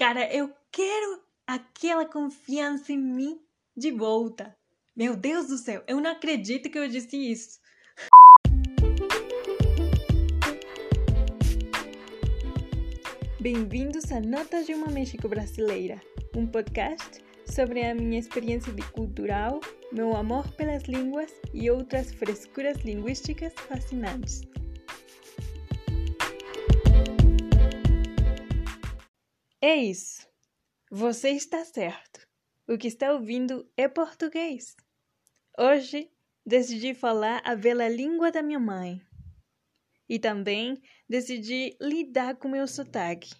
Cara, eu quero aquela confiança em mim de volta. Meu Deus do céu, eu não acredito que eu disse isso. Bem-vindos a Notas de uma México Brasileira, um podcast sobre a minha experiência cultural, meu amor pelas línguas e outras frescuras linguísticas fascinantes. É isso. Você está certo. O que está ouvindo é português. Hoje decidi falar a bela língua da minha mãe. E também decidi lidar com meu sotaque.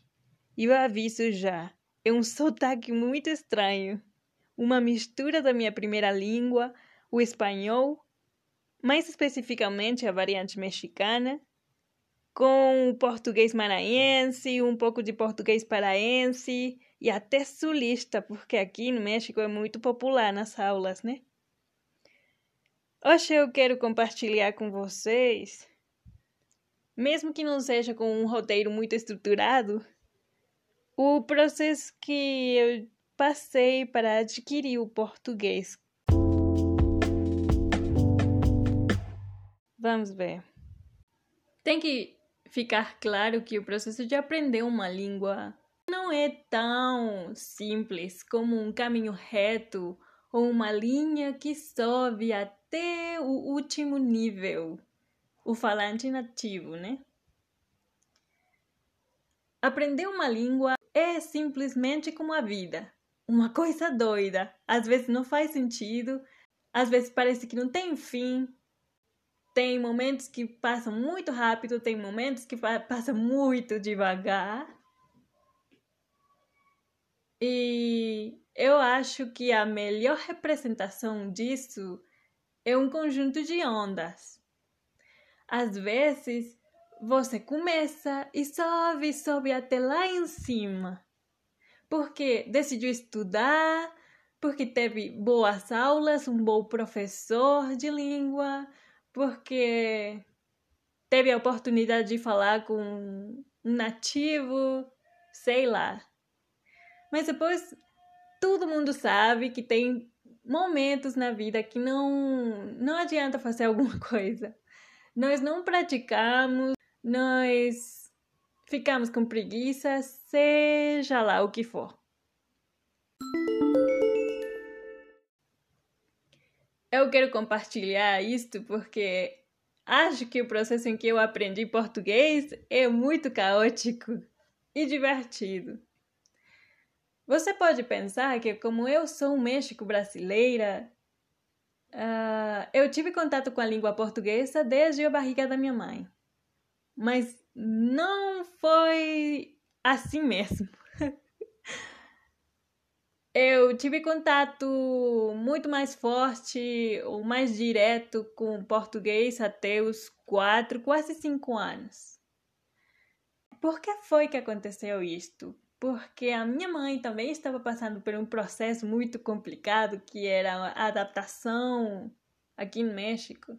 E eu aviso já, é um sotaque muito estranho. Uma mistura da minha primeira língua, o espanhol, mais especificamente a variante mexicana, com o português maranhense, um pouco de português paraense e até sulista, porque aqui no México é muito popular nas aulas, né? Hoje eu quero compartilhar com vocês, mesmo que não seja com um roteiro muito estruturado, o processo que eu passei para adquirir o português. Vamos ver. Tem que ficar claro que o processo de aprender uma língua não é tão simples como um caminho reto ou uma linha que sobe até o último nível, o falante nativo, né? Aprender uma língua é simplesmente como a vida, uma coisa doida. Às vezes não faz sentido, às vezes parece que não tem fim, tem momentos que passam muito rápido, tem momentos que passam muito devagar. E eu acho que a melhor representação disso é um conjunto de ondas. Às vezes, você começa e sobe, sobe até lá em cima. Porque decidiu estudar, porque teve boas aulas, um bom professor de língua, porque teve a oportunidade de falar com um nativo, sei lá. Mas depois todo mundo sabe que tem momentos na vida que não não adianta fazer alguma coisa. Nós não praticamos, nós ficamos com preguiça, seja lá o que for. Eu quero compartilhar isto porque acho que o processo em que eu aprendi português é muito caótico e divertido. Você pode pensar que, como eu sou um México brasileira, uh, eu tive contato com a língua portuguesa desde a barriga da minha mãe. Mas não foi assim mesmo. Eu tive contato muito mais forte ou mais direto com português até os quatro, quase cinco anos. Por que foi que aconteceu isto? Porque a minha mãe também estava passando por um processo muito complicado que era a adaptação aqui no México.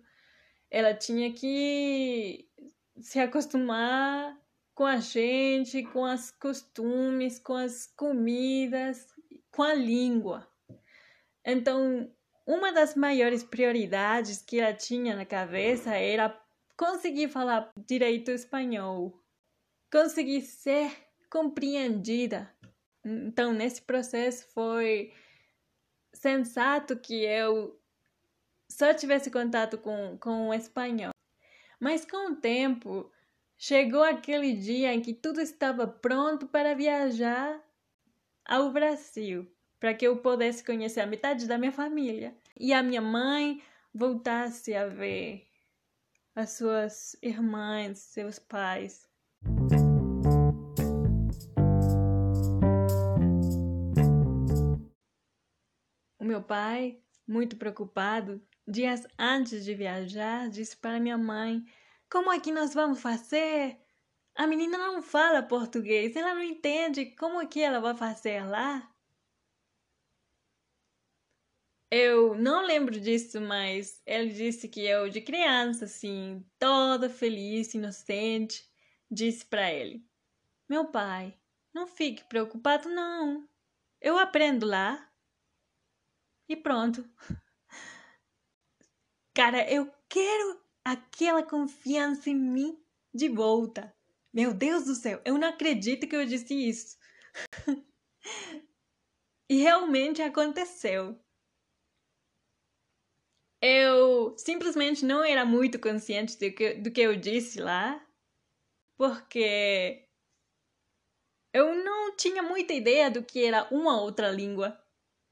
Ela tinha que se acostumar com a gente, com os costumes, com as comidas, com a língua. Então, uma das maiores prioridades que ela tinha na cabeça era conseguir falar direito espanhol, conseguir ser compreendida. Então, nesse processo foi sensato que eu só tivesse contato com, com o espanhol. Mas com o tempo, chegou aquele dia em que tudo estava pronto para viajar ao Brasil, para que eu pudesse conhecer a metade da minha família e a minha mãe voltasse a ver as suas irmãs, seus pais. O meu pai, muito preocupado, dias antes de viajar, disse para minha mãe: Como é que nós vamos fazer? A menina não fala português, ela não entende como que ela vai fazer lá. Eu não lembro disso, mas ele disse que eu, de criança, assim, toda feliz, inocente, disse para ele: Meu pai, Não fique preocupado, não. Eu aprendo lá. E pronto. Cara, eu quero aquela confiança em mim de volta. Meu Deus do céu, eu não acredito que eu disse isso. e realmente aconteceu. Eu simplesmente não era muito consciente do que, do que eu disse lá, porque eu não tinha muita ideia do que era uma outra língua.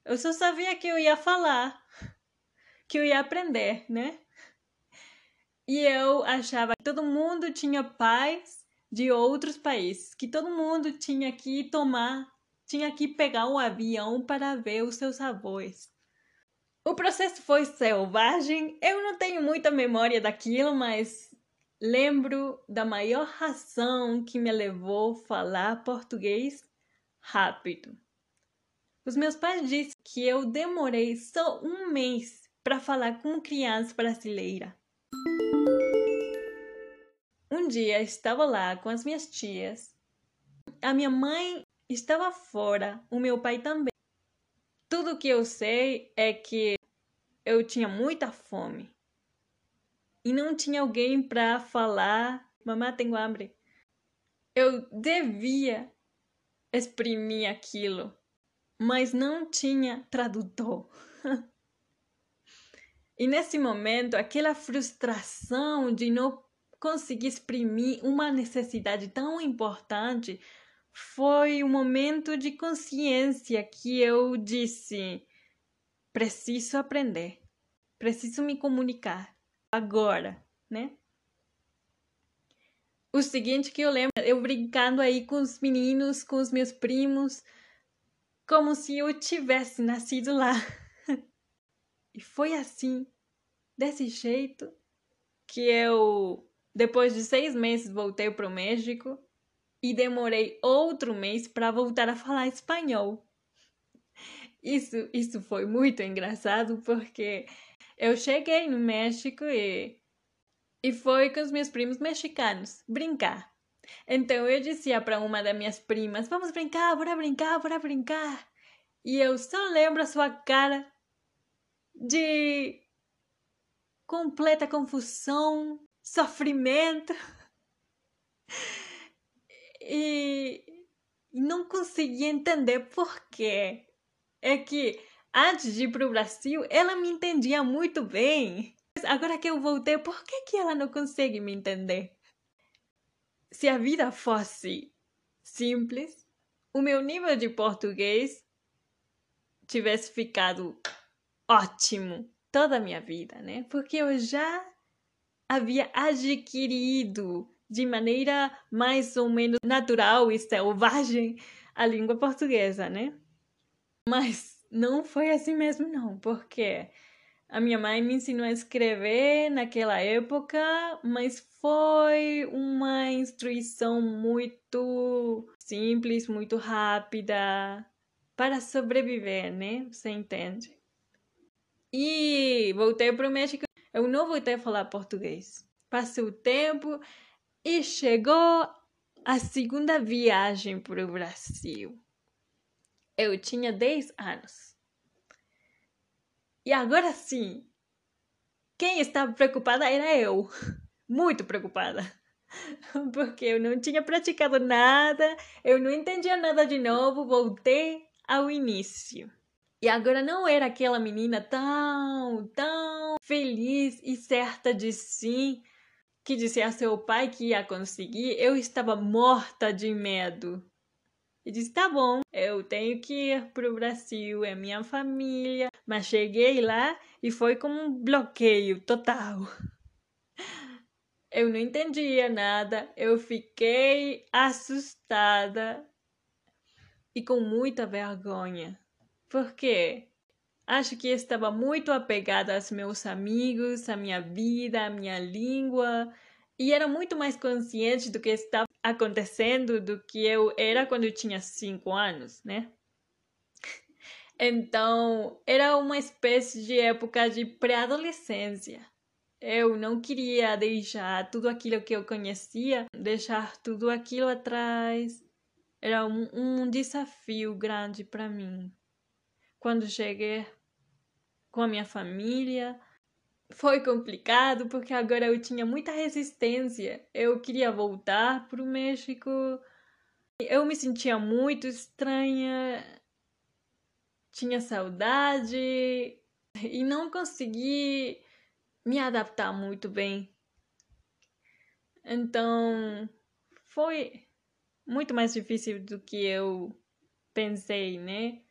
Eu só sabia que eu ia falar, que eu ia aprender, né? E eu achava que todo mundo tinha pais de outros países, que todo mundo tinha que tomar, tinha que pegar um avião para ver os seus avós. O processo foi selvagem, eu não tenho muita memória daquilo, mas lembro da maior razão que me levou a falar português rápido. Os meus pais disseram que eu demorei só um mês para falar com criança brasileira. Um dia estava lá com as minhas tias. A minha mãe estava fora, o meu pai também. Tudo que eu sei é que eu tinha muita fome e não tinha alguém para falar: Mamãe, tenho hambre. Eu devia exprimir aquilo mas não tinha tradutor. e nesse momento, aquela frustração de não conseguir exprimir uma necessidade tão importante foi um momento de consciência que eu disse: preciso aprender, preciso me comunicar agora, né? O seguinte que eu lembro, eu brincando aí com os meninos, com os meus primos, como se eu tivesse nascido lá. e foi assim, desse jeito, que eu, depois de seis meses, voltei para o México e demorei outro mês para voltar a falar espanhol. Isso, isso foi muito engraçado porque eu cheguei no México e, e foi com os meus primos mexicanos brincar. Então eu dizia para uma das minhas primas: Vamos brincar, bora brincar, bora brincar. E eu só lembro a sua cara de completa confusão, sofrimento. E não conseguia entender por quê. É que antes de ir para o Brasil, ela me entendia muito bem. Agora que eu voltei, por que, que ela não consegue me entender? se a vida fosse simples, o meu nível de português tivesse ficado ótimo toda a minha vida, né? Porque eu já havia adquirido de maneira mais ou menos natural e selvagem a língua portuguesa, né? Mas não foi assim mesmo, não, porque a minha mãe me ensinou a escrever naquela época, mas foi uma instrução muito simples, muito rápida para sobreviver, né? Você entende? E voltei para o México. Eu não voltei a falar português. Passei o tempo e chegou a segunda viagem para o Brasil. Eu tinha 10 anos. E agora sim, quem estava preocupada era eu. Muito preocupada. Porque eu não tinha praticado nada, eu não entendia nada de novo, voltei ao início. E agora não era aquela menina tão, tão feliz e certa de si que disse a seu pai que ia conseguir. Eu estava morta de medo. E disse: tá bom, eu tenho que ir para o Brasil, é minha família. Mas cheguei lá e foi como um bloqueio total. Eu não entendia nada, eu fiquei assustada e com muita vergonha. Porque acho que estava muito apegada aos meus amigos, à minha vida, à minha língua, e era muito mais consciente do que estava acontecendo do que eu era quando eu tinha cinco anos, né? Então, era uma espécie de época de pré-adolescência. Eu não queria deixar tudo aquilo que eu conhecia, deixar tudo aquilo atrás era um, um desafio grande para mim. Quando cheguei com a minha família, foi complicado porque agora eu tinha muita resistência. Eu queria voltar para o México. Eu me sentia muito estranha, tinha saudade e não consegui me adaptar muito bem. Então, foi muito mais difícil do que eu pensei, né?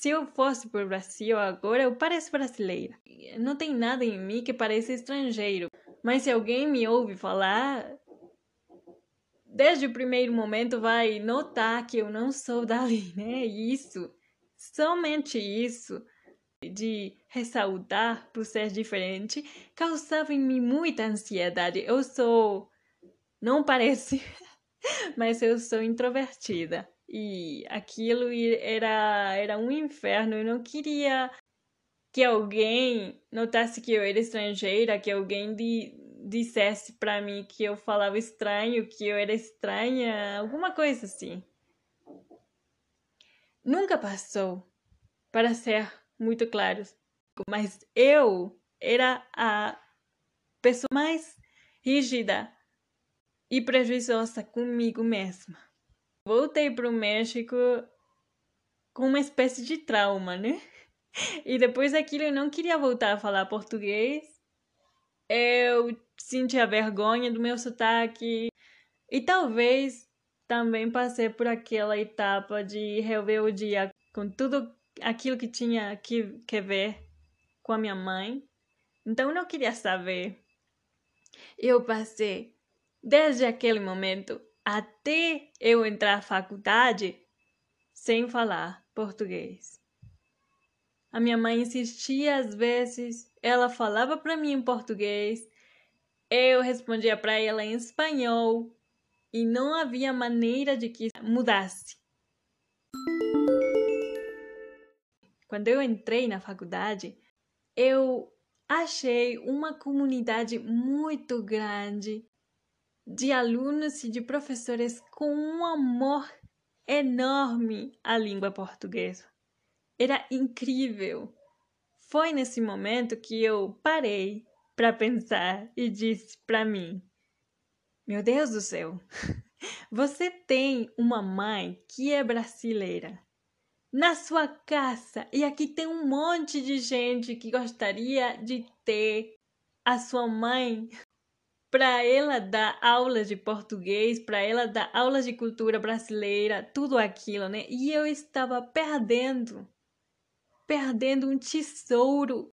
Se eu fosse para o Brasil agora, eu pareço brasileira. Não tem nada em mim que pareça estrangeiro. Mas se alguém me ouve falar, desde o primeiro momento vai notar que eu não sou dali, né? Isso, somente isso, de ressaltar por ser diferente, causava em mim muita ansiedade. Eu sou. Não parece, mas eu sou introvertida. E aquilo era, era um inferno. Eu não queria que alguém notasse que eu era estrangeira, que alguém de, dissesse para mim que eu falava estranho, que eu era estranha, alguma coisa assim. Nunca passou, para ser muito claro, mas eu era a pessoa mais rígida e prejuízosa comigo mesma voltei para o México com uma espécie de trauma, né? E depois daquilo eu não queria voltar a falar português. Eu sentia vergonha do meu sotaque. E talvez também passei por aquela etapa de rebeldia com tudo aquilo que tinha que, que ver com a minha mãe. Então eu não queria saber. Eu passei, desde aquele momento, até eu entrar na faculdade sem falar português. A minha mãe insistia às vezes, ela falava para mim em português, eu respondia para ela em espanhol e não havia maneira de que mudasse. Quando eu entrei na faculdade, eu achei uma comunidade muito grande de alunos e de professores com um amor enorme à língua portuguesa. Era incrível. Foi nesse momento que eu parei para pensar e disse para mim: Meu Deus do céu, você tem uma mãe que é brasileira na sua casa e aqui tem um monte de gente que gostaria de ter a sua mãe para ela dar aulas de português, para ela dar aulas de cultura brasileira, tudo aquilo, né? E eu estava perdendo, perdendo um tesouro.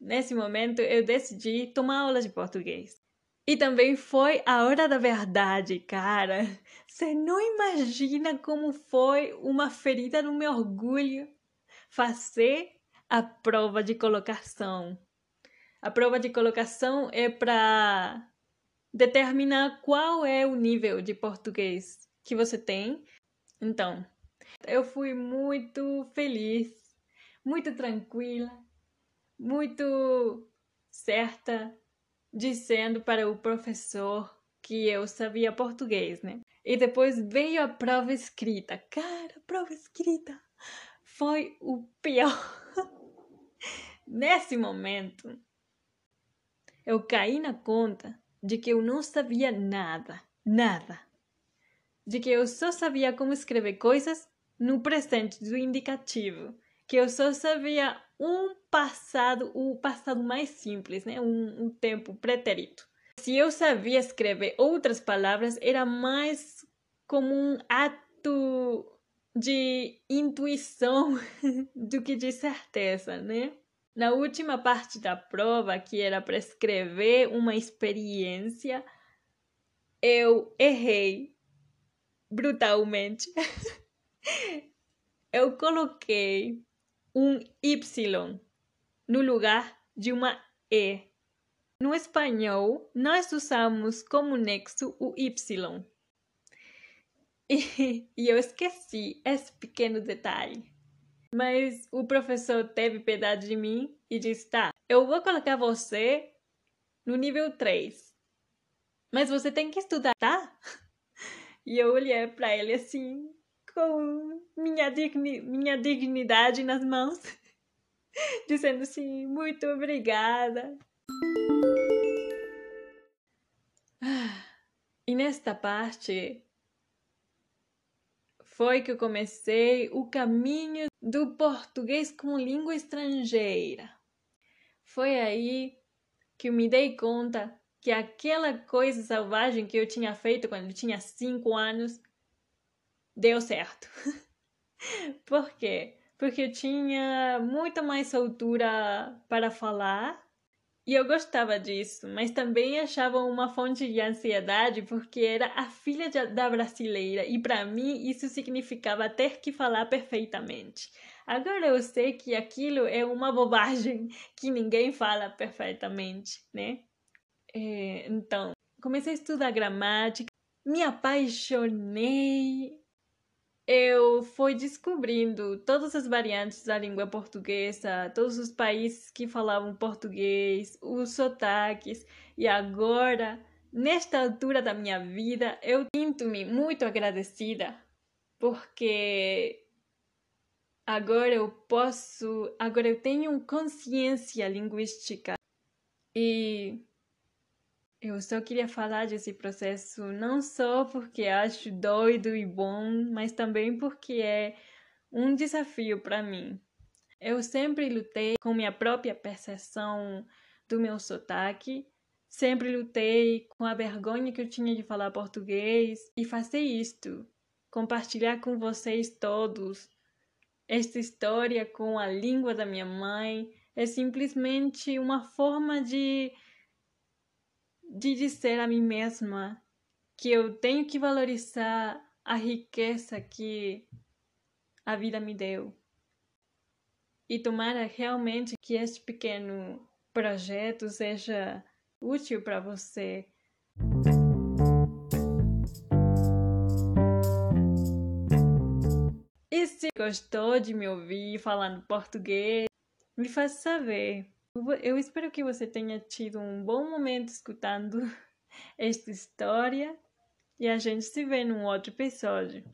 Nesse momento eu decidi tomar aula de português. E também foi a hora da verdade, cara. Você não imagina como foi uma ferida no meu orgulho fazer a prova de colocação. A prova de colocação é para determinar qual é o nível de português que você tem. Então, eu fui muito feliz, muito tranquila, muito certa, dizendo para o professor que eu sabia português, né? E depois veio a prova escrita. Cara, a prova escrita foi o pior. Nesse momento, eu caí na conta de que eu não sabia nada, nada. De que eu só sabia como escrever coisas no presente do indicativo, que eu só sabia um passado, o passado mais simples, né? um, um tempo pretérito. Se eu sabia escrever outras palavras, era mais como um ato de intuição do que de certeza, né? Na última parte da prova, que era para escrever uma experiência, eu errei brutalmente. eu coloquei um Y no lugar de uma E. No espanhol, nós usamos como nexo o Y. E, e eu esqueci esse pequeno detalhe. Mas o professor teve piedade de mim e disse: tá, eu vou colocar você no nível 3. Mas você tem que estudar, tá? E eu olhei para ele assim, com minha, digni minha dignidade nas mãos, dizendo assim: muito obrigada. E nesta parte foi que eu comecei o caminho do português como língua estrangeira. Foi aí que eu me dei conta que aquela coisa selvagem que eu tinha feito quando eu tinha cinco anos deu certo. Por quê? Porque eu tinha muito mais soltura para falar e eu gostava disso, mas também achava uma fonte de ansiedade porque era a filha de, da brasileira e para mim isso significava ter que falar perfeitamente. Agora eu sei que aquilo é uma bobagem, que ninguém fala perfeitamente, né? É, então, comecei a estudar gramática, me apaixonei eu fui descobrindo todas as variantes da língua portuguesa, todos os países que falavam português, os sotaques, e agora, nesta altura da minha vida, eu sinto-me muito agradecida porque agora eu posso, agora eu tenho consciência linguística. E eu só queria falar desse processo não só porque acho doido e bom, mas também porque é um desafio para mim. Eu sempre lutei com minha própria percepção do meu sotaque, sempre lutei com a vergonha que eu tinha de falar português e fazer isto, compartilhar com vocês todos esta história com a língua da minha mãe é simplesmente uma forma de de dizer a mim mesma que eu tenho que valorizar a riqueza que a vida me deu. E tomara realmente que este pequeno projeto seja útil para você. E se gostou de me ouvir falando português, me faça saber. Eu espero que você tenha tido um bom momento escutando esta história e a gente se vê num outro episódio.